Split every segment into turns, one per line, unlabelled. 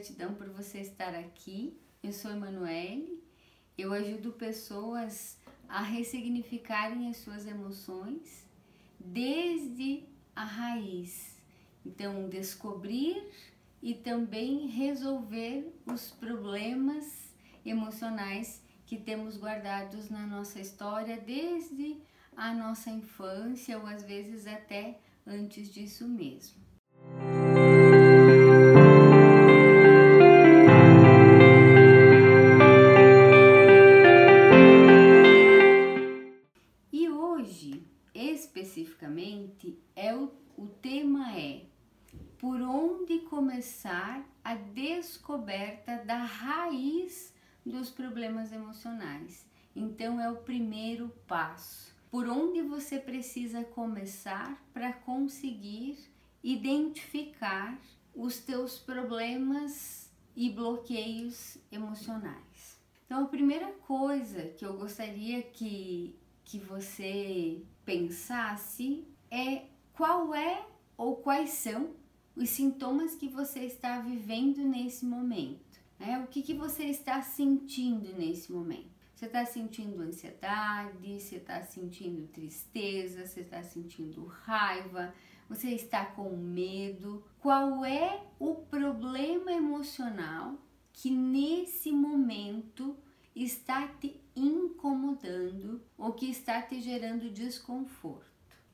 gratidão por você estar aqui. Eu sou Emanuele. Eu ajudo pessoas a ressignificarem as suas emoções desde a raiz. Então, descobrir e também resolver os problemas emocionais que temos guardados na nossa história desde a nossa infância ou às vezes até antes disso mesmo. Tema é por onde começar a descoberta da raiz dos problemas emocionais. Então é o primeiro passo. Por onde você precisa começar para conseguir identificar os teus problemas e bloqueios emocionais. Então a primeira coisa que eu gostaria que que você pensasse é qual é ou quais são os sintomas que você está vivendo nesse momento. Né? O que, que você está sentindo nesse momento? Você está sentindo ansiedade, você está sentindo tristeza, você está sentindo raiva, você está com medo. Qual é o problema emocional que nesse momento está te incomodando ou que está te gerando desconforto?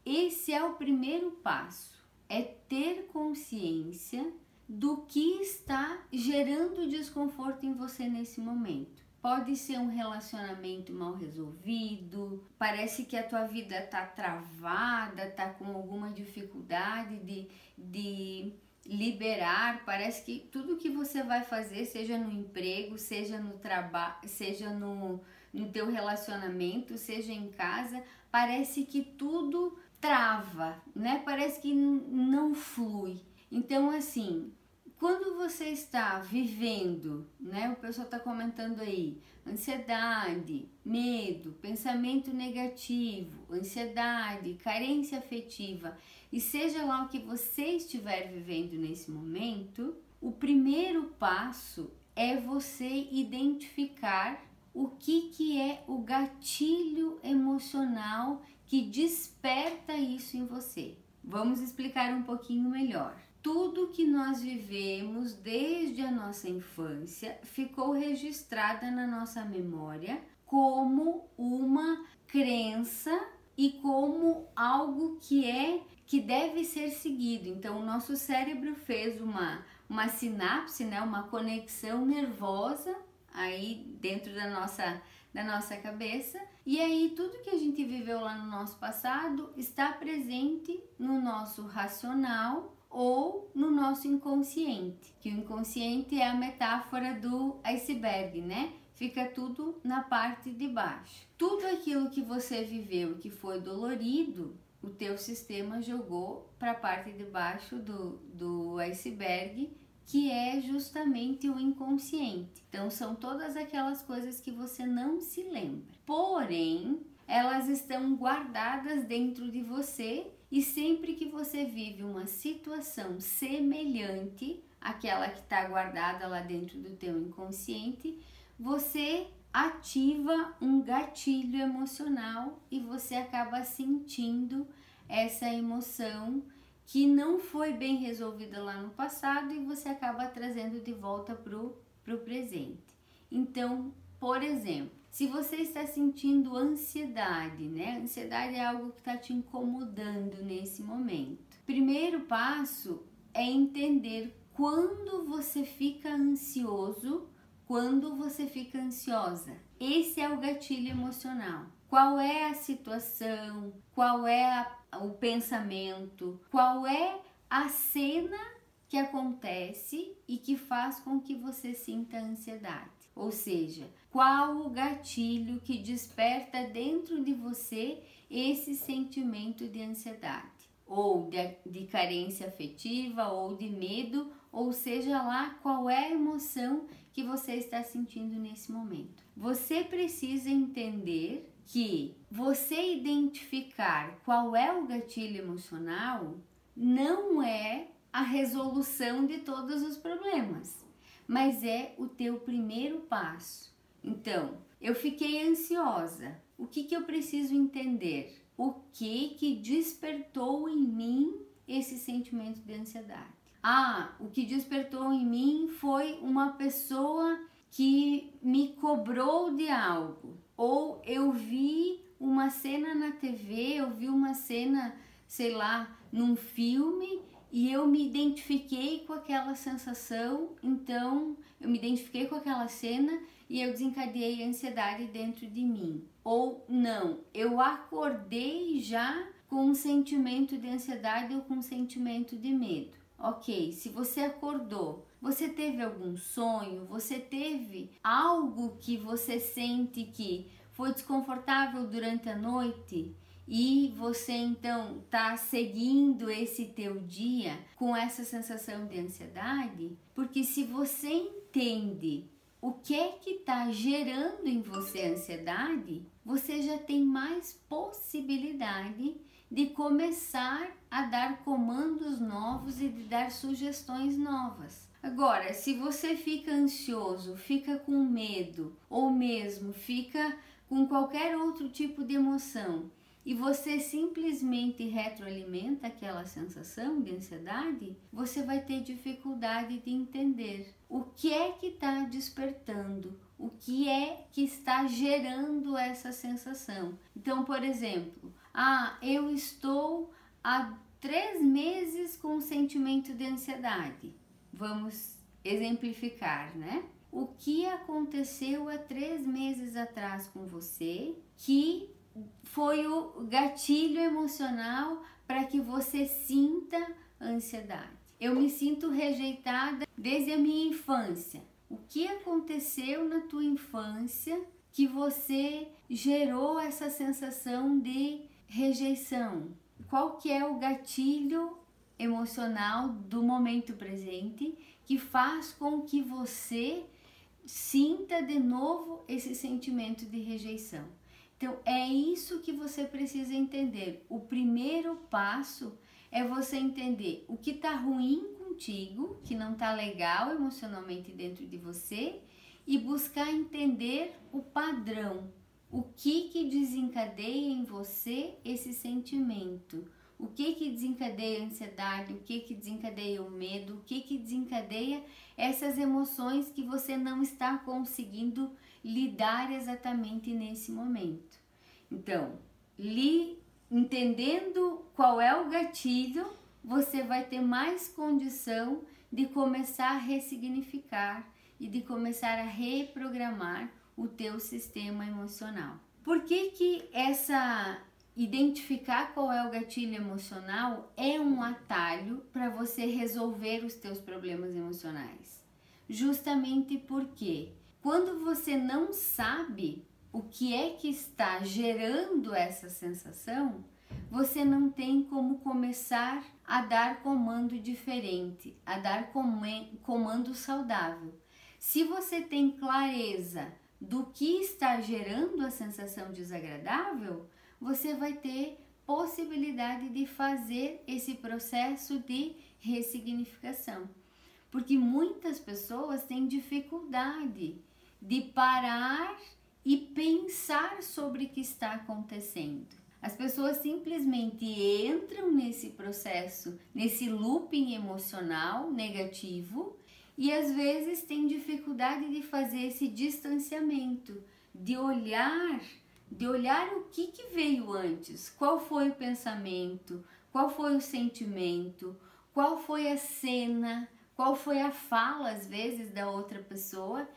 Esse é o primeiro passo, é ter consciência do que está gerando desconforto em você nesse momento. Pode ser um relacionamento mal resolvido, parece que a tua vida tá travada, tá com alguma dificuldade de, de liberar, parece que tudo que você vai fazer, seja no emprego, seja no trabalho, seja no, no teu relacionamento, seja em casa, parece que tudo trava, né? Parece que não flui. Então, assim, quando você está vivendo, né? O pessoal está comentando aí, ansiedade, medo, pensamento negativo, ansiedade, carência afetiva, e seja lá o que você estiver vivendo nesse momento, o primeiro passo é você identificar o que, que é o gatilho emocional que desperta isso em você. Vamos explicar um pouquinho melhor. Tudo que nós vivemos desde a nossa infância ficou registrada na nossa memória como uma crença e como algo que é que deve ser seguido. Então, o nosso cérebro fez uma, uma sinapse, né, uma conexão nervosa aí dentro da nossa da nossa cabeça. E aí tudo que a gente viveu lá no nosso passado está presente no nosso racional ou no nosso inconsciente, que o inconsciente é a metáfora do iceberg, né? Fica tudo na parte de baixo. Tudo aquilo que você viveu que foi dolorido, o teu sistema jogou para a parte de baixo do, do iceberg que é justamente o inconsciente. Então, são todas aquelas coisas que você não se lembra. Porém, elas estão guardadas dentro de você e sempre que você vive uma situação semelhante àquela que está guardada lá dentro do teu inconsciente, você ativa um gatilho emocional e você acaba sentindo essa emoção que não foi bem resolvida lá no passado e você acaba trazendo de volta para o presente. Então, por exemplo, se você está sentindo ansiedade, né? Ansiedade é algo que está te incomodando nesse momento. Primeiro passo é entender quando você fica ansioso, quando você fica ansiosa. Esse é o gatilho emocional. Qual é a situação? Qual é a o pensamento, qual é a cena que acontece e que faz com que você sinta ansiedade. Ou seja, qual o gatilho que desperta dentro de você esse sentimento de ansiedade, ou de, de carência afetiva, ou de medo, ou seja lá qual é a emoção que você está sentindo nesse momento. Você precisa entender que você identificar qual é o gatilho emocional não é a resolução de todos os problemas, mas é o teu primeiro passo. Então, eu fiquei ansiosa. O que, que eu preciso entender? O que que despertou em mim esse sentimento de ansiedade? Ah, o que despertou em mim foi uma pessoa que me cobrou de algo, ou eu vi uma cena na TV, eu vi uma cena, sei lá, num filme e eu me identifiquei com aquela sensação, então eu me identifiquei com aquela cena e eu desencadeei a ansiedade dentro de mim. Ou não, eu acordei já com um sentimento de ansiedade ou com um sentimento de medo. Ok, se você acordou, você teve algum sonho, você teve algo que você sente que foi desconfortável durante a noite? E você então está seguindo esse teu dia com essa sensação de ansiedade, porque se você entende o que é que está gerando em você ansiedade, você já tem mais possibilidade de começar a dar comandos novos e de dar sugestões novas. Agora, se você fica ansioso, fica com medo ou mesmo fica com qualquer outro tipo de emoção e você simplesmente retroalimenta aquela sensação de ansiedade, você vai ter dificuldade de entender o que é que está despertando, o que é que está gerando essa sensação. Então, por exemplo, ah, eu estou há três meses com um sentimento de ansiedade. Vamos exemplificar, né? O que aconteceu há três meses atrás com você que foi o gatilho emocional para que você sinta ansiedade. Eu me sinto rejeitada desde a minha infância. O que aconteceu na tua infância que você gerou essa sensação de rejeição? Qual que é o gatilho emocional do momento presente que faz com que você sinta de novo esse sentimento de rejeição? Então é isso que você precisa entender. O primeiro passo é você entender o que está ruim contigo, que não está legal emocionalmente dentro de você e buscar entender o padrão, o que que desencadeia em você esse sentimento, o que que desencadeia a ansiedade, o que que desencadeia o medo, o que que desencadeia essas emoções que você não está conseguindo lidar exatamente nesse momento. Então, li, entendendo qual é o gatilho, você vai ter mais condição de começar a ressignificar e de começar a reprogramar o teu sistema emocional. Por que que essa identificar qual é o gatilho emocional é um atalho para você resolver os teus problemas emocionais? Justamente porque quando você não sabe o que é que está gerando essa sensação, você não tem como começar a dar comando diferente, a dar comando saudável. Se você tem clareza do que está gerando a sensação desagradável, você vai ter possibilidade de fazer esse processo de ressignificação. Porque muitas pessoas têm dificuldade de parar e pensar sobre o que está acontecendo. As pessoas simplesmente entram nesse processo, nesse looping emocional negativo e às vezes têm dificuldade de fazer esse distanciamento, de olhar, de olhar o que, que veio antes, qual foi o pensamento, qual foi o sentimento, qual foi a cena, qual foi a fala às vezes da outra pessoa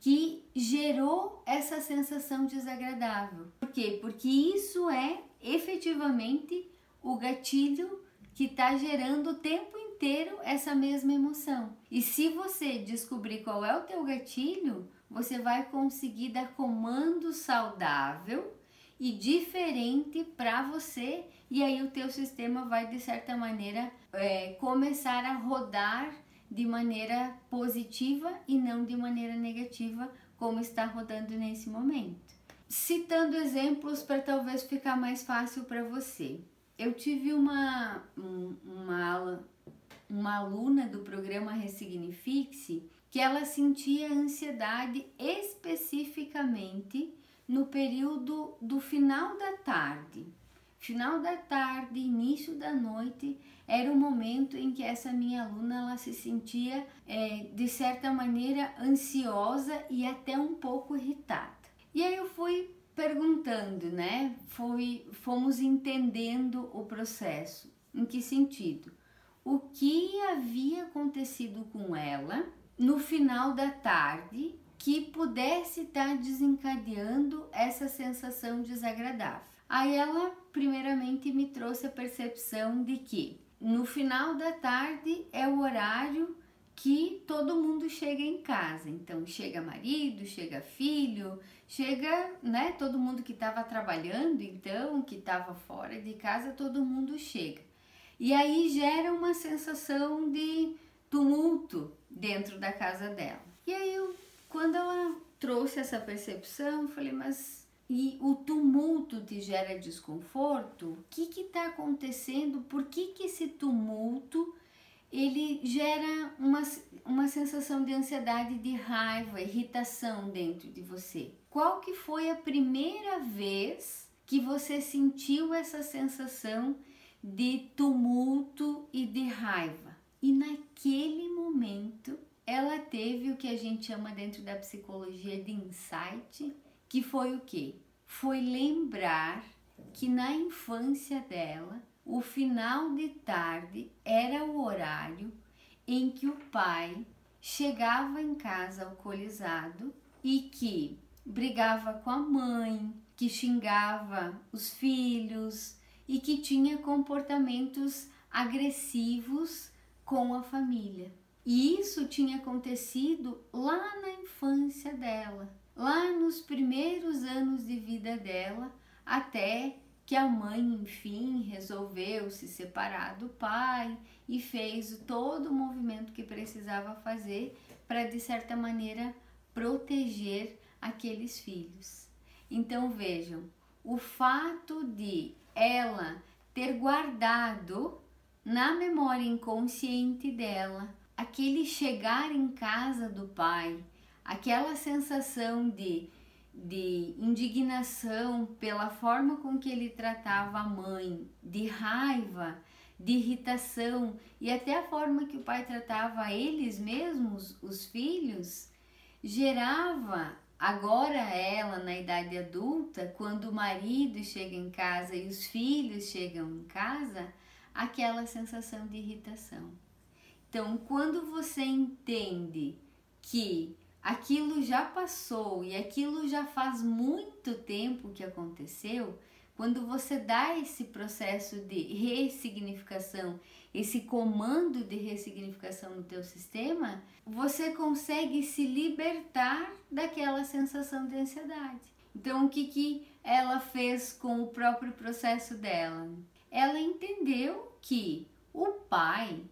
que gerou essa sensação desagradável. Por quê? Porque isso é efetivamente o gatilho que está gerando o tempo inteiro essa mesma emoção. E se você descobrir qual é o teu gatilho, você vai conseguir dar comando saudável e diferente para você e aí o teu sistema vai de certa maneira é, começar a rodar de maneira positiva e não de maneira negativa, como está rodando nesse momento. Citando exemplos para talvez ficar mais fácil para você. Eu tive uma, uma, uma aluna do programa Ressignifique-se que ela sentia ansiedade especificamente no período do final da tarde. Final da tarde, início da noite, era o momento em que essa minha aluna ela se sentia é, de certa maneira ansiosa e até um pouco irritada. E aí eu fui perguntando, né? Fui, fomos entendendo o processo. Em que sentido? O que havia acontecido com ela no final da tarde que pudesse estar desencadeando essa sensação desagradável. Aí ela, primeiramente, me trouxe a percepção de que no final da tarde é o horário que todo mundo chega em casa. Então chega marido, chega filho, chega, né, todo mundo que estava trabalhando, então, que estava fora de casa, todo mundo chega. E aí gera uma sensação de tumulto dentro da casa dela. E aí eu, quando ela trouxe essa percepção, eu falei, mas e o tumulto te gera desconforto? O que está acontecendo? Por que, que esse tumulto ele gera uma, uma sensação de ansiedade, de raiva, irritação dentro de você? Qual que foi a primeira vez que você sentiu essa sensação de tumulto e de raiva? E naquele momento ela teve o que a gente chama dentro da psicologia de insight, que foi o que? Foi lembrar que na infância dela, o final de tarde era o horário em que o pai chegava em casa alcoolizado e que brigava com a mãe, que xingava os filhos e que tinha comportamentos agressivos com a família. E isso tinha acontecido lá na infância dela lá nos primeiros anos de vida dela, até que a mãe, enfim, resolveu se separar do pai e fez todo o movimento que precisava fazer para, de certa maneira, proteger aqueles filhos. Então vejam, o fato de ela ter guardado na memória inconsciente dela aquele chegar em casa do pai aquela sensação de, de indignação pela forma com que ele tratava a mãe, de raiva, de irritação e até a forma que o pai tratava eles mesmos, os filhos, gerava agora ela na idade adulta, quando o marido chega em casa e os filhos chegam em casa, aquela sensação de irritação. Então, quando você entende que aquilo já passou e aquilo já faz muito tempo que aconteceu, quando você dá esse processo de ressignificação, esse comando de ressignificação no teu sistema, você consegue se libertar daquela sensação de ansiedade. Então, o que, que ela fez com o próprio processo dela? Ela entendeu que o pai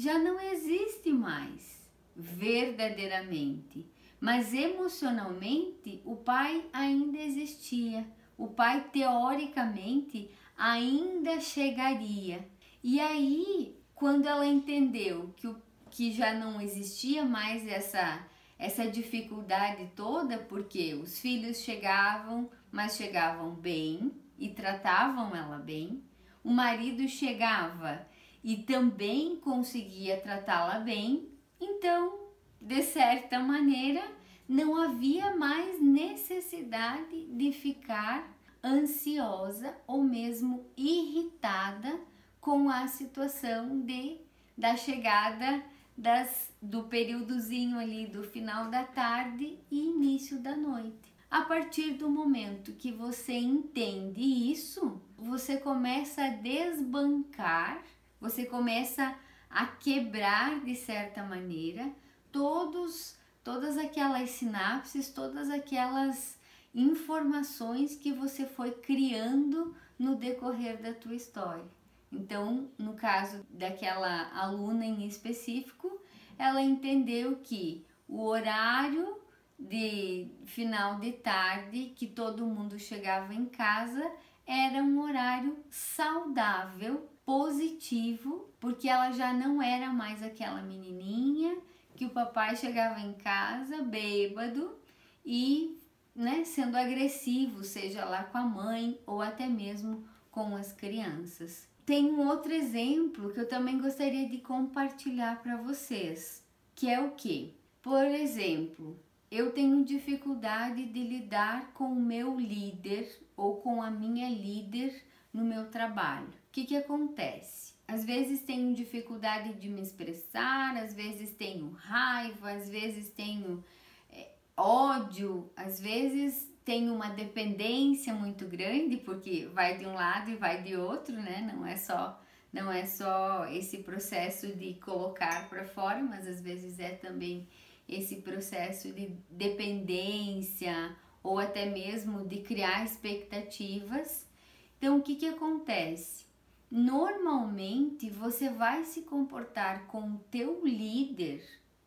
já não existe mais verdadeiramente mas emocionalmente o pai ainda existia. O pai teoricamente ainda chegaria. E aí, quando ela entendeu que, o, que já não existia mais essa essa dificuldade toda, porque os filhos chegavam, mas chegavam bem e tratavam ela bem. O marido chegava e também conseguia tratá-la bem. Então, de certa maneira, não havia mais necessidade de ficar ansiosa ou mesmo irritada com a situação de da chegada das, do períodozinho ali do final da tarde e início da noite. A partir do momento que você entende isso, você começa a desbancar, você começa a quebrar de certa maneira todos todas aquelas sinapses, todas aquelas informações que você foi criando no decorrer da tua história. Então, no caso daquela aluna em específico, ela entendeu que o horário de final de tarde que todo mundo chegava em casa era um horário saudável, positivo, porque ela já não era mais aquela menininha que o papai chegava em casa bêbado e né, sendo agressivo, seja lá com a mãe ou até mesmo com as crianças. Tem um outro exemplo que eu também gostaria de compartilhar para vocês, que é o que? Por exemplo, eu tenho dificuldade de lidar com o meu líder ou com a minha líder no meu trabalho. O que, que acontece? Às vezes tenho dificuldade de me expressar, às vezes tenho raiva, às vezes tenho é, ódio, às vezes tenho uma dependência muito grande, porque vai de um lado e vai de outro, né? Não é só não é só esse processo de colocar para fora, mas às vezes é também esse processo de dependência ou até mesmo de criar expectativas. Então, o que, que acontece? Normalmente você vai se comportar com o teu líder,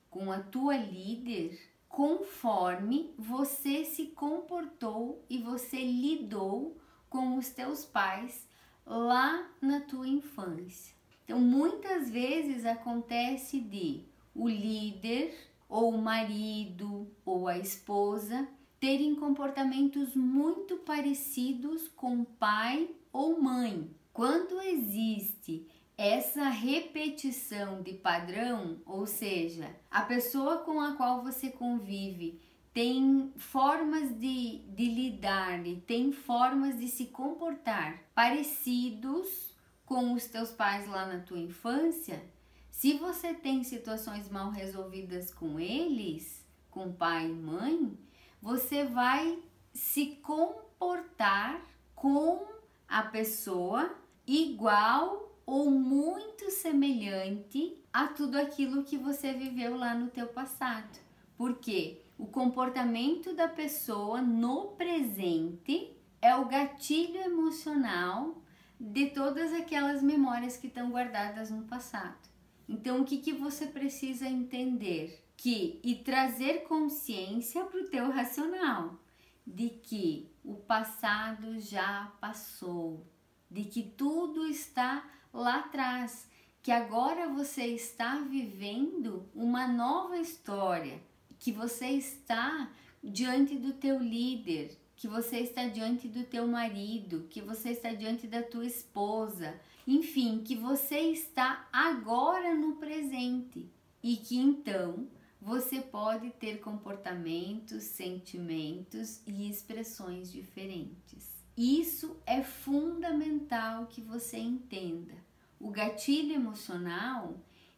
com a tua líder, conforme você se comportou e você lidou com os teus pais lá na tua infância. Então, muitas vezes acontece de o líder ou o marido ou a esposa terem comportamentos muito parecidos com pai ou mãe. Quando existe essa repetição de padrão, ou seja, a pessoa com a qual você convive tem formas de, de lidar e tem formas de se comportar parecidos com os teus pais lá na tua infância, se você tem situações mal resolvidas com eles, com pai e mãe, você vai se comportar com a pessoa igual ou muito semelhante a tudo aquilo que você viveu lá no teu passado. Porque o comportamento da pessoa no presente é o gatilho emocional de todas aquelas memórias que estão guardadas no passado. Então, o que, que você precisa entender? que e trazer consciência para o teu racional de que o passado já passou, de que tudo está lá atrás, que agora você está vivendo uma nova história, que você está diante do teu líder, que você está diante do teu marido, que você está diante da tua esposa, enfim, que você está agora no presente e que então você pode ter comportamentos, sentimentos e expressões diferentes. Isso é fundamental que você entenda. O gatilho emocional,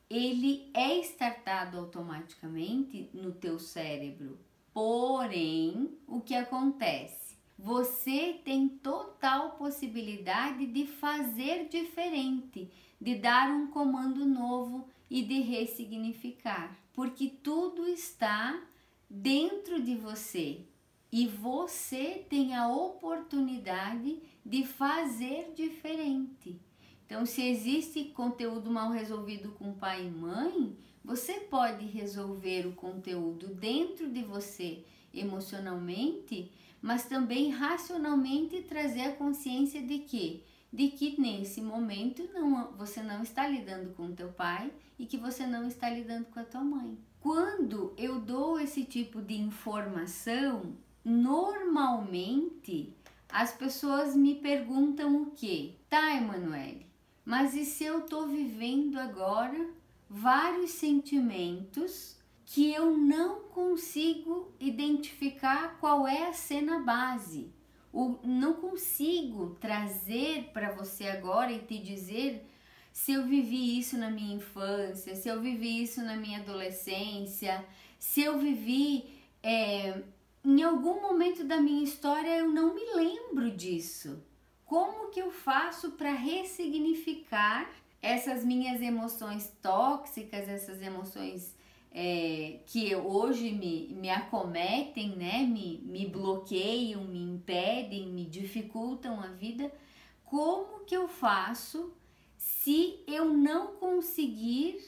ele é startado automaticamente no teu cérebro. Porém, o que acontece? Você tem total possibilidade de fazer diferente, de dar um comando novo e de ressignificar porque tudo está dentro de você e você tem a oportunidade de fazer diferente. Então, se existe conteúdo mal resolvido com pai e mãe, você pode resolver o conteúdo dentro de você emocionalmente, mas também racionalmente trazer a consciência de que de que nesse momento não, você não está lidando com teu pai e que você não está lidando com a tua mãe. Quando eu dou esse tipo de informação, normalmente as pessoas me perguntam o que? Tá, Emanuele, mas e se eu estou vivendo agora vários sentimentos que eu não consigo identificar qual é a cena base? o, não consigo trazer para você agora e te dizer se eu vivi isso na minha infância, se eu vivi isso na minha adolescência, se eu vivi é, em algum momento da minha história eu não me lembro disso. Como que eu faço para ressignificar essas minhas emoções tóxicas, essas emoções é, que hoje me, me acometem, né, me, me bloqueiam, me impedem, me dificultam a vida, como que eu faço se eu não conseguir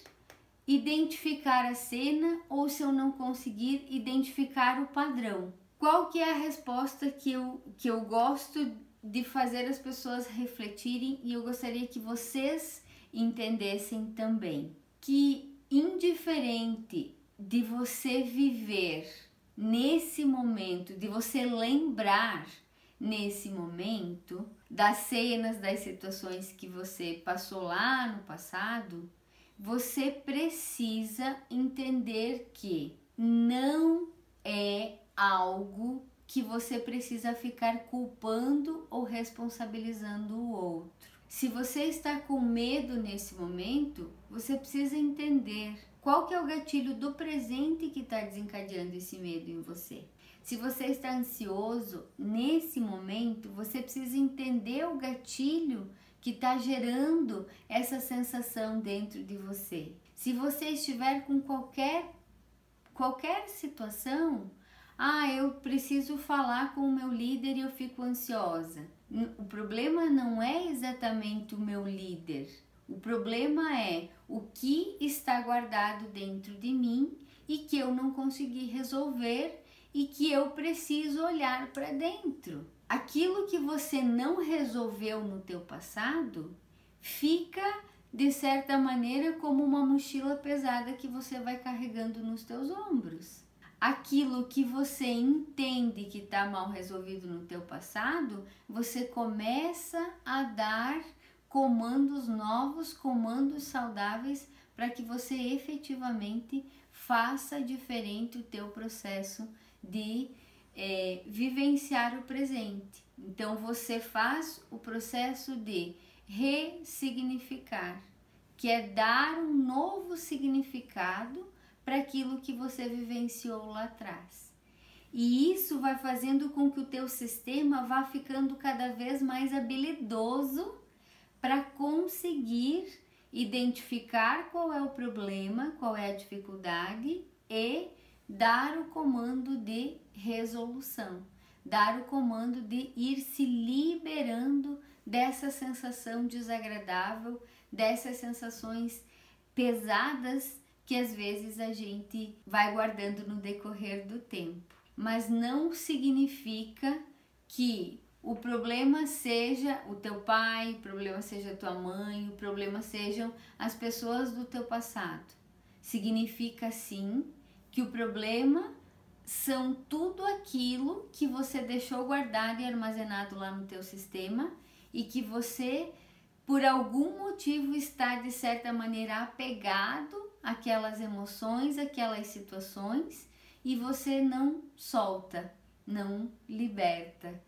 identificar a cena ou se eu não conseguir identificar o padrão? Qual que é a resposta que eu, que eu gosto de fazer as pessoas refletirem e eu gostaria que vocês entendessem também? Que indiferente de você viver nesse momento, de você lembrar nesse momento das cenas, das situações que você passou lá no passado, você precisa entender que não é algo que você precisa ficar culpando ou responsabilizando o outro. Se você está com medo nesse momento, você precisa entender qual que é o gatilho do presente que está desencadeando esse medo em você. Se você está ansioso nesse momento, você precisa entender o gatilho que está gerando essa sensação dentro de você. Se você estiver com qualquer qualquer situação, ah, eu preciso falar com o meu líder e eu fico ansiosa. O problema não é exatamente o meu líder. O problema é o que está guardado dentro de mim e que eu não consegui resolver e que eu preciso olhar para dentro. Aquilo que você não resolveu no teu passado fica de certa maneira como uma mochila pesada que você vai carregando nos teus ombros. Aquilo que você entende que está mal resolvido no teu passado, você começa a dar comandos novos, comandos saudáveis para que você efetivamente faça diferente o teu processo de é, vivenciar o presente. Então você faz o processo de ressignificar, que é dar um novo significado para aquilo que você vivenciou lá atrás. E isso vai fazendo com que o teu sistema vá ficando cada vez mais habilidoso para conseguir identificar qual é o problema, qual é a dificuldade e dar o comando de resolução, dar o comando de ir se liberando dessa sensação desagradável, dessas sensações pesadas que às vezes a gente vai guardando no decorrer do tempo. Mas não significa que o problema seja o teu pai, o problema seja a tua mãe, o problema sejam as pessoas do teu passado. Significa sim que o problema são tudo aquilo que você deixou guardado e armazenado lá no teu sistema e que você por algum motivo está de certa maneira apegado àquelas emoções, àquelas situações e você não solta, não liberta.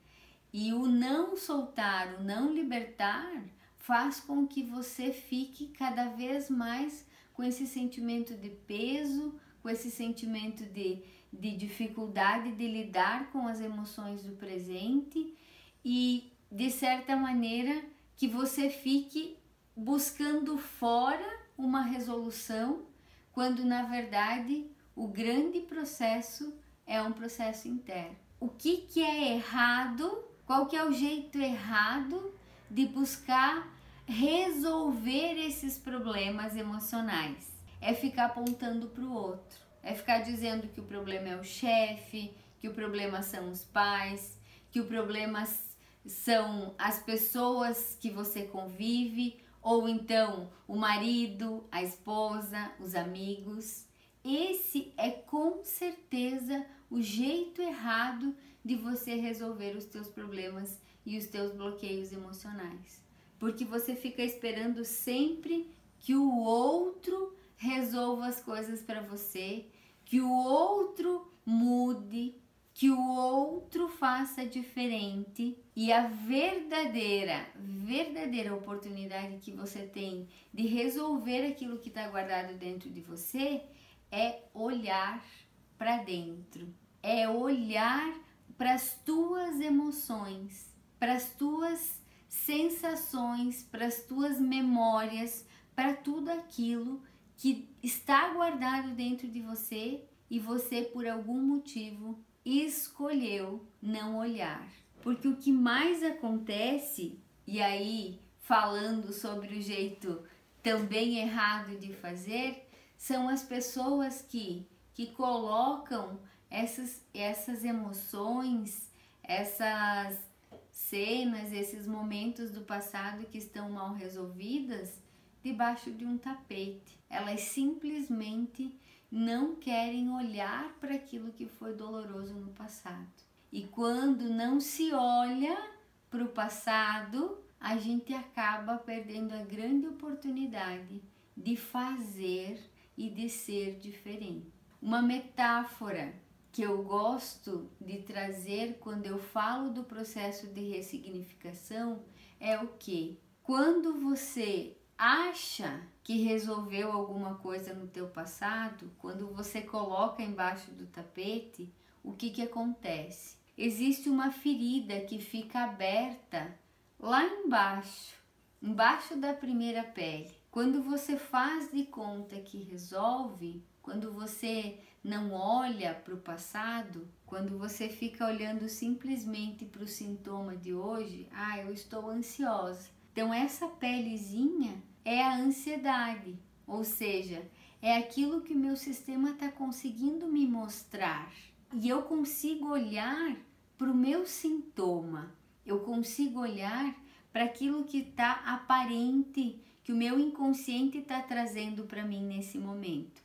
E o não soltar, o não libertar faz com que você fique cada vez mais com esse sentimento de peso, com esse sentimento de, de dificuldade de lidar com as emoções do presente e, de certa maneira, que você fique buscando fora uma resolução, quando na verdade o grande processo é um processo interno. O que, que é errado? Qual que é o jeito errado de buscar resolver esses problemas emocionais? É ficar apontando para o outro, é ficar dizendo que o problema é o chefe, que o problema são os pais, que o problema são as pessoas que você convive, ou então o marido, a esposa, os amigos. Esse é com certeza o jeito errado de você resolver os teus problemas e os teus bloqueios emocionais. Porque você fica esperando sempre que o outro resolva as coisas para você, que o outro mude, que o outro faça diferente. E a verdadeira, verdadeira oportunidade que você tem de resolver aquilo que está guardado dentro de você é olhar para dentro, é olhar para as tuas emoções, para as tuas sensações, para as tuas memórias, para tudo aquilo que está guardado dentro de você e você por algum motivo escolheu não olhar. Porque o que mais acontece, e aí falando sobre o jeito também errado de fazer, são as pessoas que, que colocam essas, essas emoções, essas cenas, esses momentos do passado que estão mal resolvidas debaixo de um tapete. Elas simplesmente não querem olhar para aquilo que foi doloroso no passado. E quando não se olha para o passado, a gente acaba perdendo a grande oportunidade de fazer e de ser diferente. Uma metáfora que eu gosto de trazer quando eu falo do processo de ressignificação é o que? Quando você acha que resolveu alguma coisa no teu passado, quando você coloca embaixo do tapete, o que que acontece? Existe uma ferida que fica aberta lá embaixo, embaixo da primeira pele. Quando você faz de conta que resolve, quando você não olha para o passado, quando você fica olhando simplesmente para o sintoma de hoje, ah, eu estou ansiosa. Então essa pelezinha é a ansiedade, ou seja, é aquilo que o meu sistema está conseguindo me mostrar. E eu consigo olhar para o meu sintoma, eu consigo olhar para aquilo que está aparente, que o meu inconsciente está trazendo para mim nesse momento.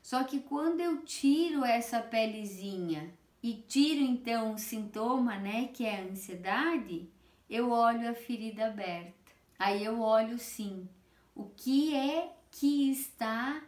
Só que quando eu tiro essa pelezinha e tiro então o sintoma, né, que é a ansiedade, eu olho a ferida aberta. Aí eu olho sim, o que é que está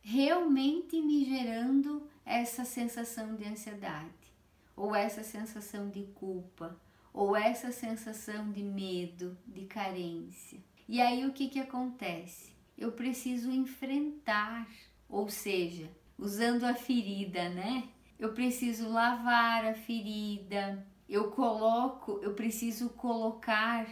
realmente me gerando essa sensação de ansiedade, ou essa sensação de culpa, ou essa sensação de medo, de carência. E aí o que que acontece? Eu preciso enfrentar ou seja, usando a ferida, né? Eu preciso lavar a ferida, eu coloco, eu preciso colocar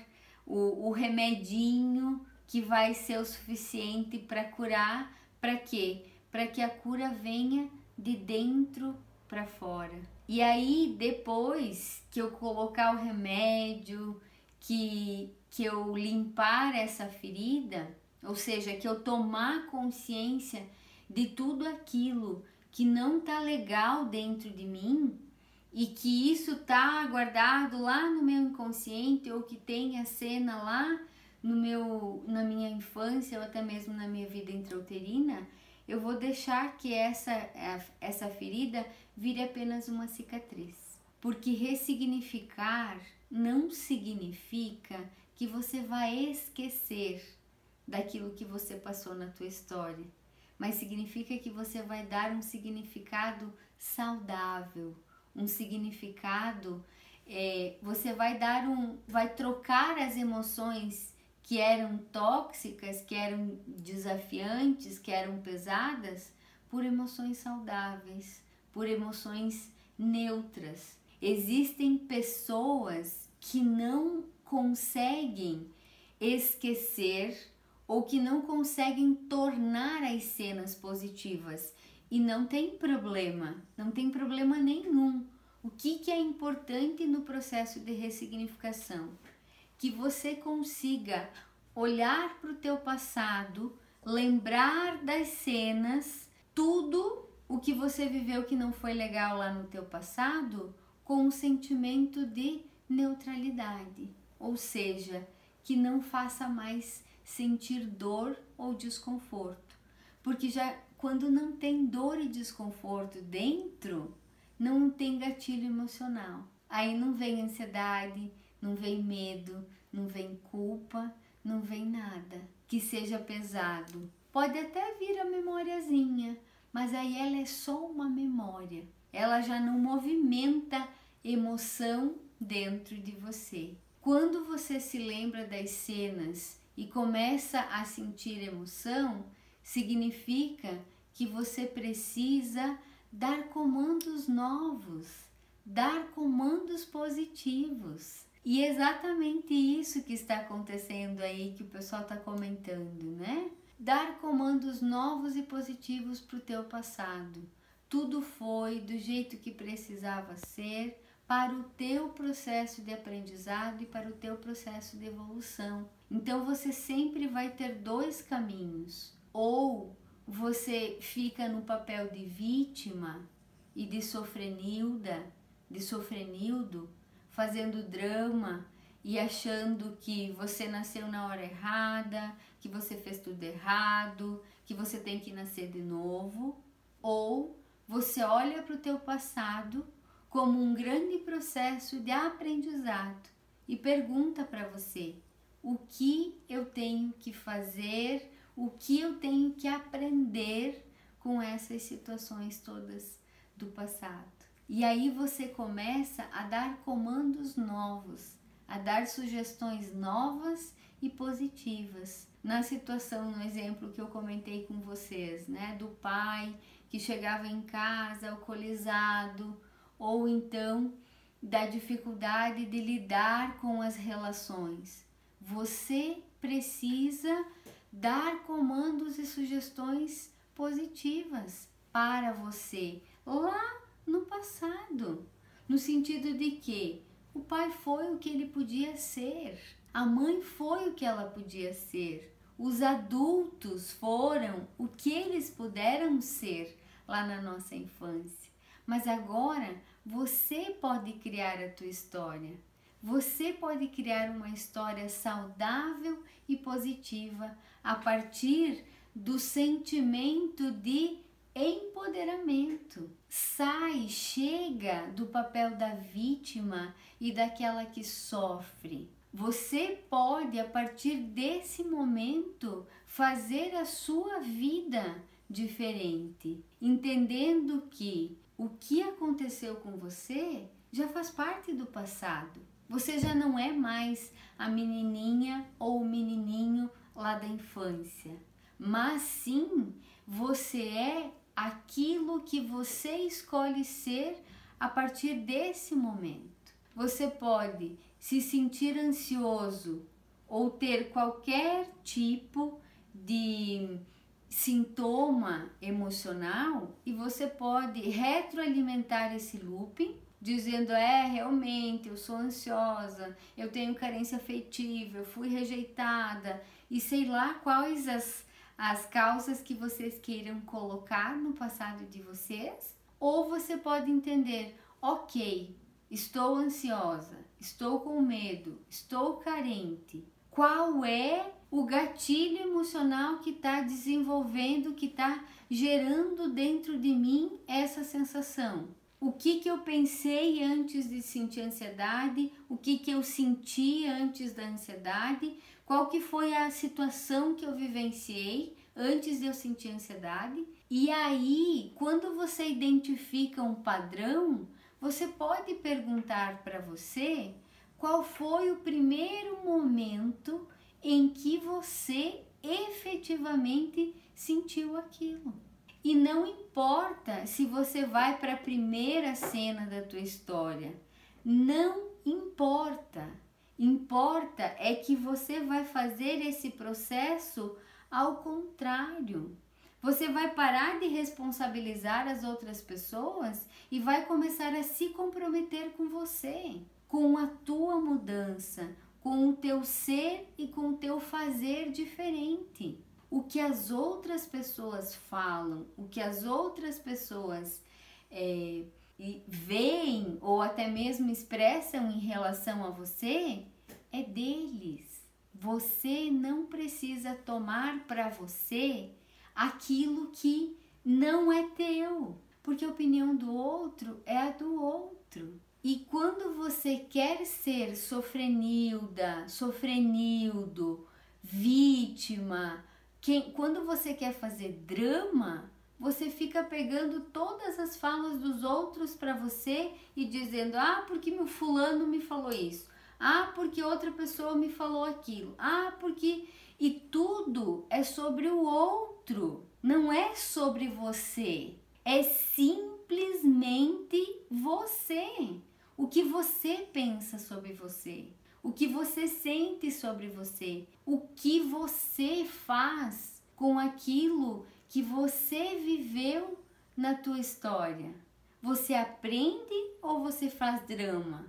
o, o remedinho que vai ser o suficiente para curar, para quê? Para que a cura venha de dentro para fora. E aí, depois que eu colocar o remédio, que, que eu limpar essa ferida, ou seja, que eu tomar consciência de tudo aquilo que não tá legal dentro de mim e que isso tá guardado lá no meu inconsciente ou que tem a cena lá no meu na minha infância ou até mesmo na minha vida intrauterina, eu vou deixar que essa essa ferida vire apenas uma cicatriz. Porque ressignificar não significa que você vai esquecer daquilo que você passou na tua história mas significa que você vai dar um significado saudável, um significado, é, você vai dar um, vai trocar as emoções que eram tóxicas, que eram desafiantes, que eram pesadas, por emoções saudáveis, por emoções neutras. Existem pessoas que não conseguem esquecer ou que não conseguem tornar as cenas positivas. E não tem problema, não tem problema nenhum. O que, que é importante no processo de ressignificação? Que você consiga olhar para o teu passado, lembrar das cenas, tudo o que você viveu que não foi legal lá no teu passado, com um sentimento de neutralidade, ou seja, que não faça mais sentir dor ou desconforto. Porque já quando não tem dor e desconforto dentro, não tem gatilho emocional. Aí não vem ansiedade, não vem medo, não vem culpa, não vem nada que seja pesado. Pode até vir a memóriazinha, mas aí ela é só uma memória. Ela já não movimenta emoção dentro de você. Quando você se lembra das cenas e começa a sentir emoção, significa que você precisa dar comandos novos, dar comandos positivos. E é exatamente isso que está acontecendo aí que o pessoal está comentando, né? Dar comandos novos e positivos para o teu passado. Tudo foi do jeito que precisava ser para o teu processo de aprendizado e para o teu processo de evolução. Então você sempre vai ter dois caminhos. Ou você fica no papel de vítima e de sofrenilda, de sofrenildo, fazendo drama e achando que você nasceu na hora errada, que você fez tudo errado, que você tem que nascer de novo. ou você olha para o teu passado como um grande processo de aprendizado e pergunta para você: o que eu tenho que fazer, o que eu tenho que aprender com essas situações todas do passado. E aí você começa a dar comandos novos, a dar sugestões novas e positivas. Na situação, no exemplo que eu comentei com vocês, né, do pai que chegava em casa alcoolizado, ou então da dificuldade de lidar com as relações. Você precisa dar comandos e sugestões positivas para você lá no passado, no sentido de que o pai foi o que ele podia ser, a mãe foi o que ela podia ser, os adultos foram o que eles puderam ser lá na nossa infância. Mas agora você pode criar a tua história. Você pode criar uma história saudável e positiva a partir do sentimento de empoderamento. Sai, chega do papel da vítima e daquela que sofre. Você pode, a partir desse momento, fazer a sua vida diferente, entendendo que o que aconteceu com você já faz parte do passado. Você já não é mais a menininha ou o menininho lá da infância, mas sim você é aquilo que você escolhe ser a partir desse momento. Você pode se sentir ansioso ou ter qualquer tipo de sintoma emocional e você pode retroalimentar esse looping dizendo é realmente eu sou ansiosa, eu tenho carência afetiva, eu fui rejeitada e sei lá quais as as causas que vocês queiram colocar no passado de vocês, ou você pode entender, ok, estou ansiosa, estou com medo, estou carente. Qual é o gatilho emocional que está desenvolvendo, que está gerando dentro de mim essa sensação? O que, que eu pensei antes de sentir ansiedade? O que, que eu senti antes da ansiedade? qual que foi a situação que eu vivenciei antes de eu sentir ansiedade. E aí, quando você identifica um padrão, você pode perguntar para você qual foi o primeiro momento em que você efetivamente sentiu aquilo. E não importa se você vai para a primeira cena da tua história, não importa. Importa é que você vai fazer esse processo ao contrário. Você vai parar de responsabilizar as outras pessoas e vai começar a se comprometer com você, com a tua mudança, com o teu ser e com o teu fazer diferente. O que as outras pessoas falam, o que as outras pessoas é, veem ou até mesmo expressam em relação a você é deles. Você não precisa tomar para você aquilo que não é teu, porque a opinião do outro é a do outro. E quando você quer ser sofrenilda, sofrenildo, vítima, quem, quando você quer fazer drama, você fica pegando todas as falas dos outros para você e dizendo: "Ah, porque meu fulano me falou isso. Ah, porque outra pessoa me falou aquilo. Ah, porque e tudo é sobre o outro, não é sobre você. É simplesmente você. O que você pensa sobre você, o que você sente sobre você, o que você faz com aquilo que você viveu na tua história? Você aprende ou você faz drama?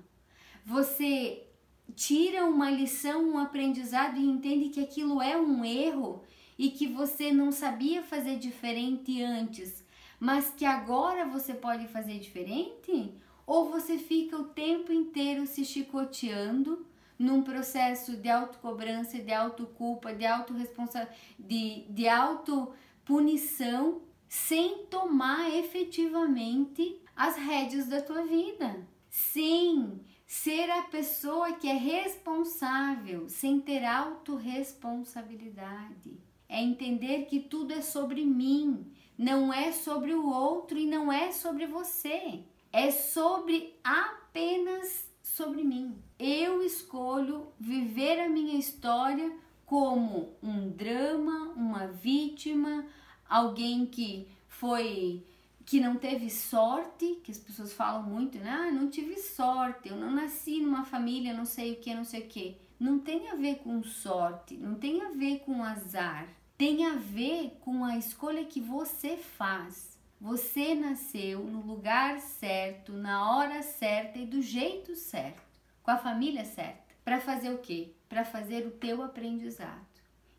Você tira uma lição, um aprendizado e entende que aquilo é um erro e que você não sabia fazer diferente antes, mas que agora você pode fazer diferente? Ou você fica o tempo inteiro se chicoteando num processo de autocobrança, de autoculpa, de autorresponsa de, de auto punição, sem tomar efetivamente as rédeas da tua vida, sem ser a pessoa que é responsável, sem ter autorresponsabilidade. É entender que tudo é sobre mim, não é sobre o outro e não é sobre você. É sobre apenas sobre mim. Eu escolho viver a minha história como um drama, uma vítima, alguém que foi que não teve sorte, que as pessoas falam muito, né? Ah, não tive sorte, eu não nasci numa família, não sei o que, não sei o que. Não tem a ver com sorte, não tem a ver com azar, tem a ver com a escolha que você faz. Você nasceu no lugar certo, na hora certa e do jeito certo, com a família certa. Para fazer o quê? Para fazer o teu aprendizado.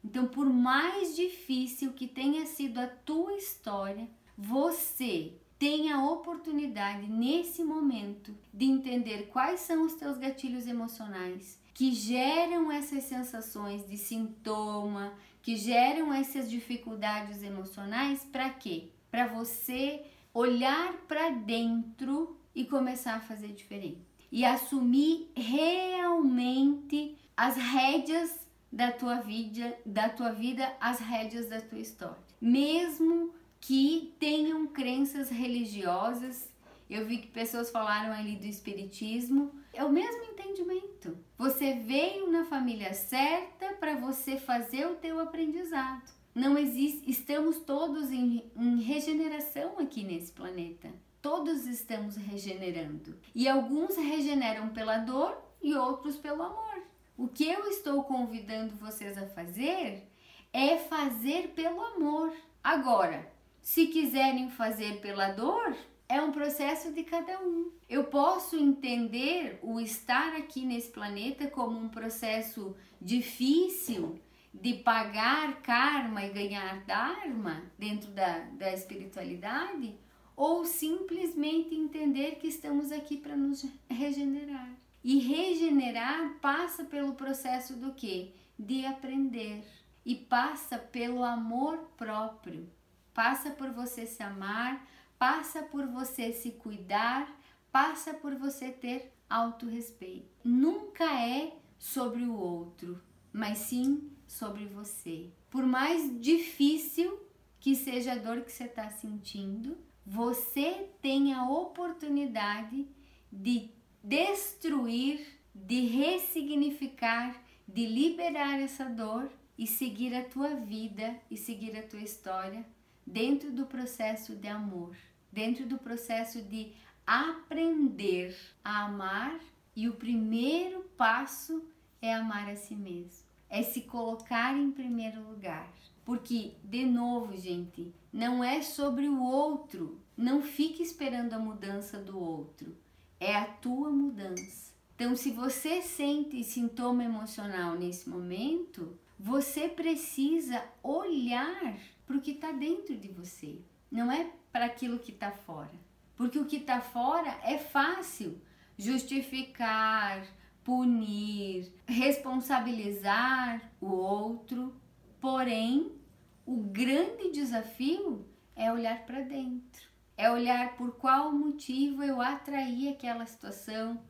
Então, por mais difícil que tenha sido a tua história, você tem a oportunidade nesse momento de entender quais são os teus gatilhos emocionais que geram essas sensações de sintoma, que geram essas dificuldades emocionais para quê? Para você olhar para dentro e começar a fazer diferente e assumir realmente as rédeas da tua vida, da tua vida, as rédeas da tua história. Mesmo que tenham crenças religiosas. Eu vi que pessoas falaram ali do espiritismo. É o mesmo entendimento. Você veio na família certa para você fazer o teu aprendizado. Não existe, estamos todos em, em regeneração aqui nesse planeta. Todos estamos regenerando. E alguns regeneram pela dor e outros pelo amor. O que eu estou convidando vocês a fazer é fazer pelo amor. Agora, se quiserem fazer pela dor, é um processo de cada um. Eu posso entender o estar aqui nesse planeta como um processo difícil de pagar karma e ganhar dharma dentro da, da espiritualidade, ou simplesmente entender que estamos aqui para nos regenerar. E regenerar passa pelo processo do que? De aprender. E passa pelo amor próprio passa por você se amar, passa por você se cuidar, passa por você ter autorrespeito. Nunca é sobre o outro, mas sim sobre você. Por mais difícil que seja a dor que você está sentindo, você tem a oportunidade de destruir, de ressignificar, de liberar essa dor e seguir a tua vida e seguir a tua história dentro do processo de amor, dentro do processo de aprender a amar, e o primeiro passo é amar a si mesmo, é se colocar em primeiro lugar. Porque, de novo, gente, não é sobre o outro. Não fique esperando a mudança do outro. É a tua mudança. Então, se você sente sintoma emocional nesse momento, você precisa olhar para o que está dentro de você, não é para aquilo que está fora. Porque o que está fora é fácil justificar, punir, responsabilizar o outro. Porém, o grande desafio é olhar para dentro, é olhar por qual motivo eu atraí aquela situação,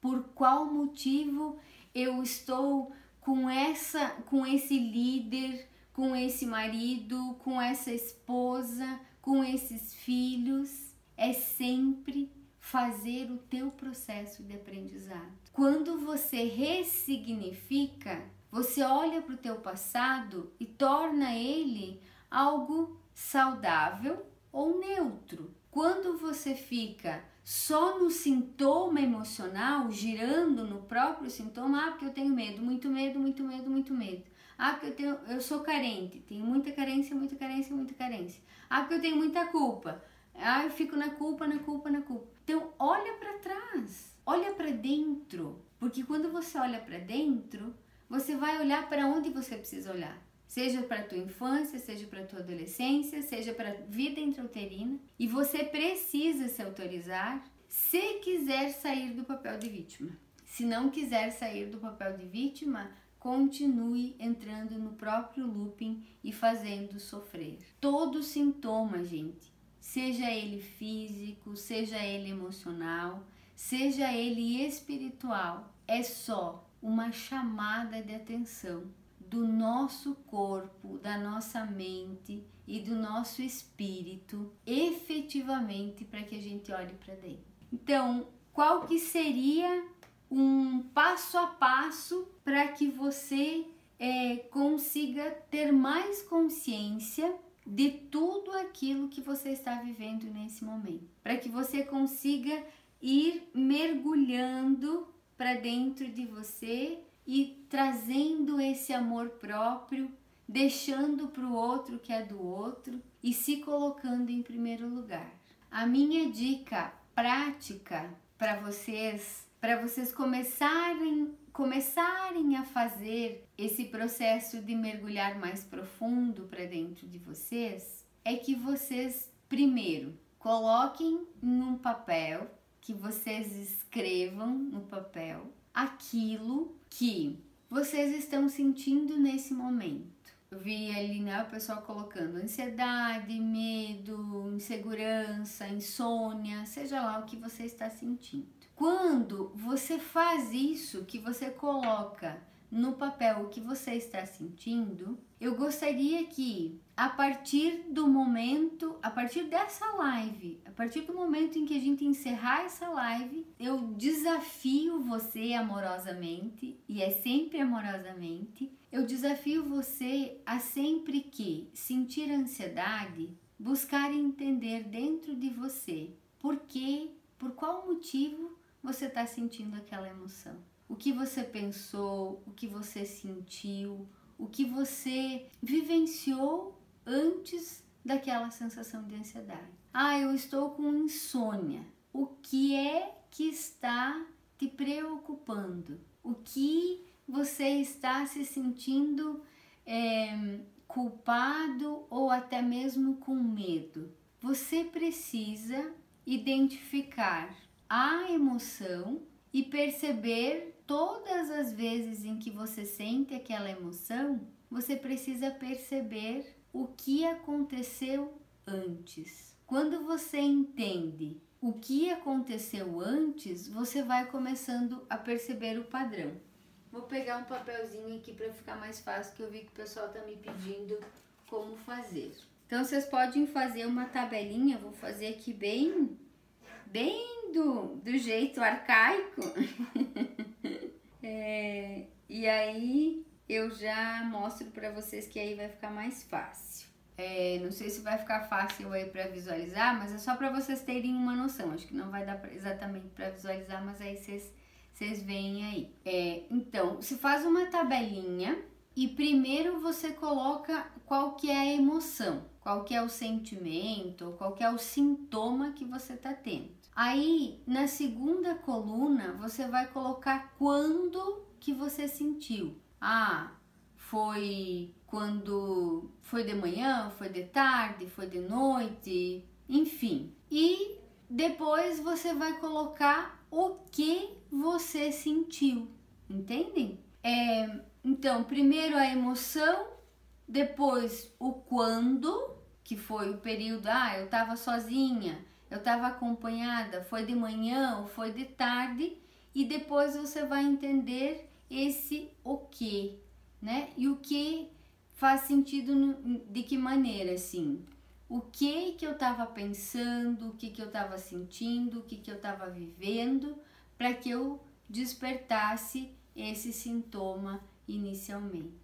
por qual motivo eu estou com essa com esse líder com esse marido, com essa esposa, com esses filhos, é sempre fazer o teu processo de aprendizado. Quando você ressignifica, você olha para o teu passado e torna ele algo saudável ou neutro. Quando você fica só no sintoma emocional, girando no próprio sintoma, ah, porque eu tenho medo, muito medo, muito medo, muito medo. Ah, porque eu, tenho, eu sou carente, tenho muita carência, muita carência, muita carência. Ah, porque eu tenho muita culpa. Ah, eu fico na culpa, na culpa, na culpa. Então, olha para trás, olha para dentro, porque quando você olha para dentro, você vai olhar para onde você precisa olhar. Seja para a tua infância, seja para a tua adolescência, seja para a vida intrauterina, e você precisa se autorizar se quiser sair do papel de vítima. Se não quiser sair do papel de vítima, continue entrando no próprio looping e fazendo sofrer. Todo sintoma, gente, seja ele físico, seja ele emocional, seja ele espiritual, é só uma chamada de atenção do nosso corpo, da nossa mente e do nosso espírito efetivamente para que a gente olhe para dentro. Então, qual que seria um passo a passo para que você é, consiga ter mais consciência de tudo aquilo que você está vivendo nesse momento, para que você consiga ir mergulhando para dentro de você e trazendo esse amor próprio, deixando para o outro que é do outro e se colocando em primeiro lugar. A minha dica prática para vocês, para vocês começarem começarem a fazer esse processo de mergulhar mais profundo para dentro de vocês, é que vocês primeiro coloquem num papel que vocês escrevam no papel aquilo que vocês estão sentindo nesse momento. Eu vi ali, né, o pessoal colocando ansiedade, medo, insegurança, insônia, seja lá o que você está sentindo. Quando você faz isso, que você coloca no papel o que você está sentindo, eu gostaria que a partir do momento, a partir dessa live, a partir do momento em que a gente encerrar essa live, eu desafio você amorosamente, e é sempre amorosamente, eu desafio você a sempre que sentir ansiedade, buscar entender dentro de você por que, por qual motivo você está sentindo aquela emoção. O que você pensou, o que você sentiu, o que você vivenciou antes daquela sensação de ansiedade. Ah, eu estou com insônia. O que é que está te preocupando? O que você está se sentindo é, culpado ou até mesmo com medo? Você precisa identificar a emoção e perceber todas as vezes em que você sente aquela emoção, você precisa perceber o que aconteceu antes. Quando você entende o que aconteceu antes, você vai começando a perceber o padrão. Vou pegar um papelzinho aqui para ficar mais fácil, que eu vi que o pessoal está me pedindo como fazer. Então vocês podem fazer uma tabelinha, vou fazer aqui bem, bem do, do jeito arcaico. É, e aí eu já mostro para vocês que aí vai ficar mais fácil. É, não sei se vai ficar fácil aí para visualizar, mas é só para vocês terem uma noção. Acho que não vai dar pra, exatamente para visualizar, mas aí vocês vocês veem aí. É, então, se faz uma tabelinha e primeiro você coloca qual que é a emoção, qual que é o sentimento, qual que é o sintoma que você está tendo. Aí, na segunda coluna, você vai colocar quando que você sentiu. Ah, foi quando foi de manhã, foi de tarde, foi de noite, enfim. E depois você vai colocar o que você sentiu, entendem? É, então, primeiro a emoção, depois o quando, que foi o período, ah, eu tava sozinha, eu estava acompanhada, foi de manhã foi de tarde, e depois você vai entender esse o que, né? E o que faz sentido no, de que maneira, assim? O que que eu estava pensando, o que que eu estava sentindo, o que que eu estava vivendo, para que eu despertasse esse sintoma inicialmente.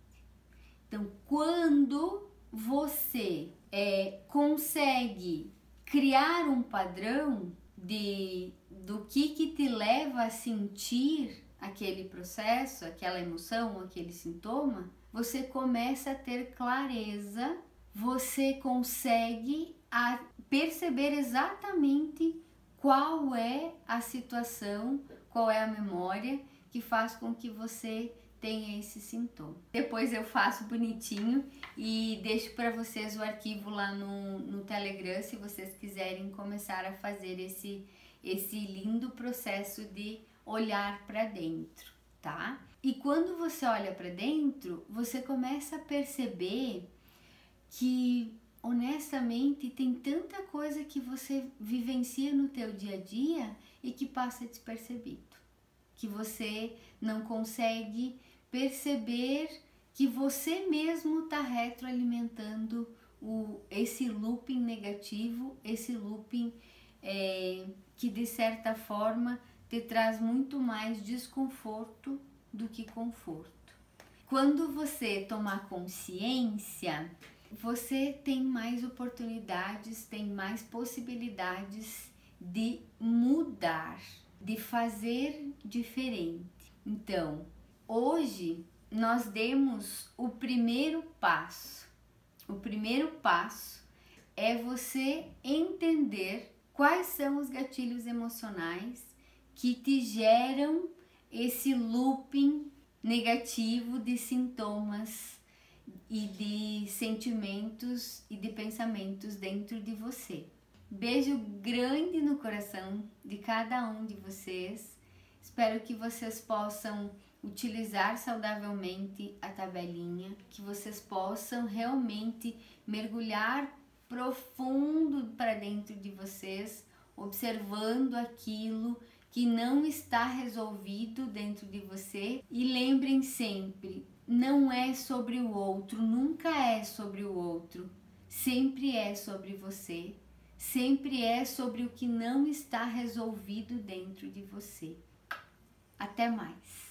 Então, quando você é, consegue criar um padrão de do que que te leva a sentir aquele processo, aquela emoção, aquele sintoma, você começa a ter clareza, você consegue a perceber exatamente qual é a situação, qual é a memória que faz com que você tenha esse sintoma. Depois eu faço bonitinho e deixo para vocês o arquivo lá no, no Telegram se vocês quiserem começar a fazer esse, esse lindo processo de olhar para dentro, tá? E quando você olha para dentro, você começa a perceber que honestamente tem tanta coisa que você vivencia no teu dia a dia e que passa despercebido, que você não consegue perceber que você mesmo está retroalimentando o, esse looping negativo, esse looping é, que de certa forma te traz muito mais desconforto do que conforto. Quando você tomar consciência, você tem mais oportunidades, tem mais possibilidades de mudar, de fazer diferente. Então, hoje nós demos o primeiro passo. O primeiro passo é você entender quais são os gatilhos emocionais que te geram esse looping negativo de sintomas e de sentimentos e de pensamentos dentro de você. Beijo grande no coração de cada um de vocês. Espero que vocês possam utilizar saudavelmente a tabelinha, que vocês possam realmente mergulhar profundo para dentro de vocês, observando aquilo que não está resolvido dentro de você e lembrem sempre, não é sobre o outro, nunca é sobre o outro, sempre é sobre você, sempre é sobre o que não está resolvido dentro de você. Até mais.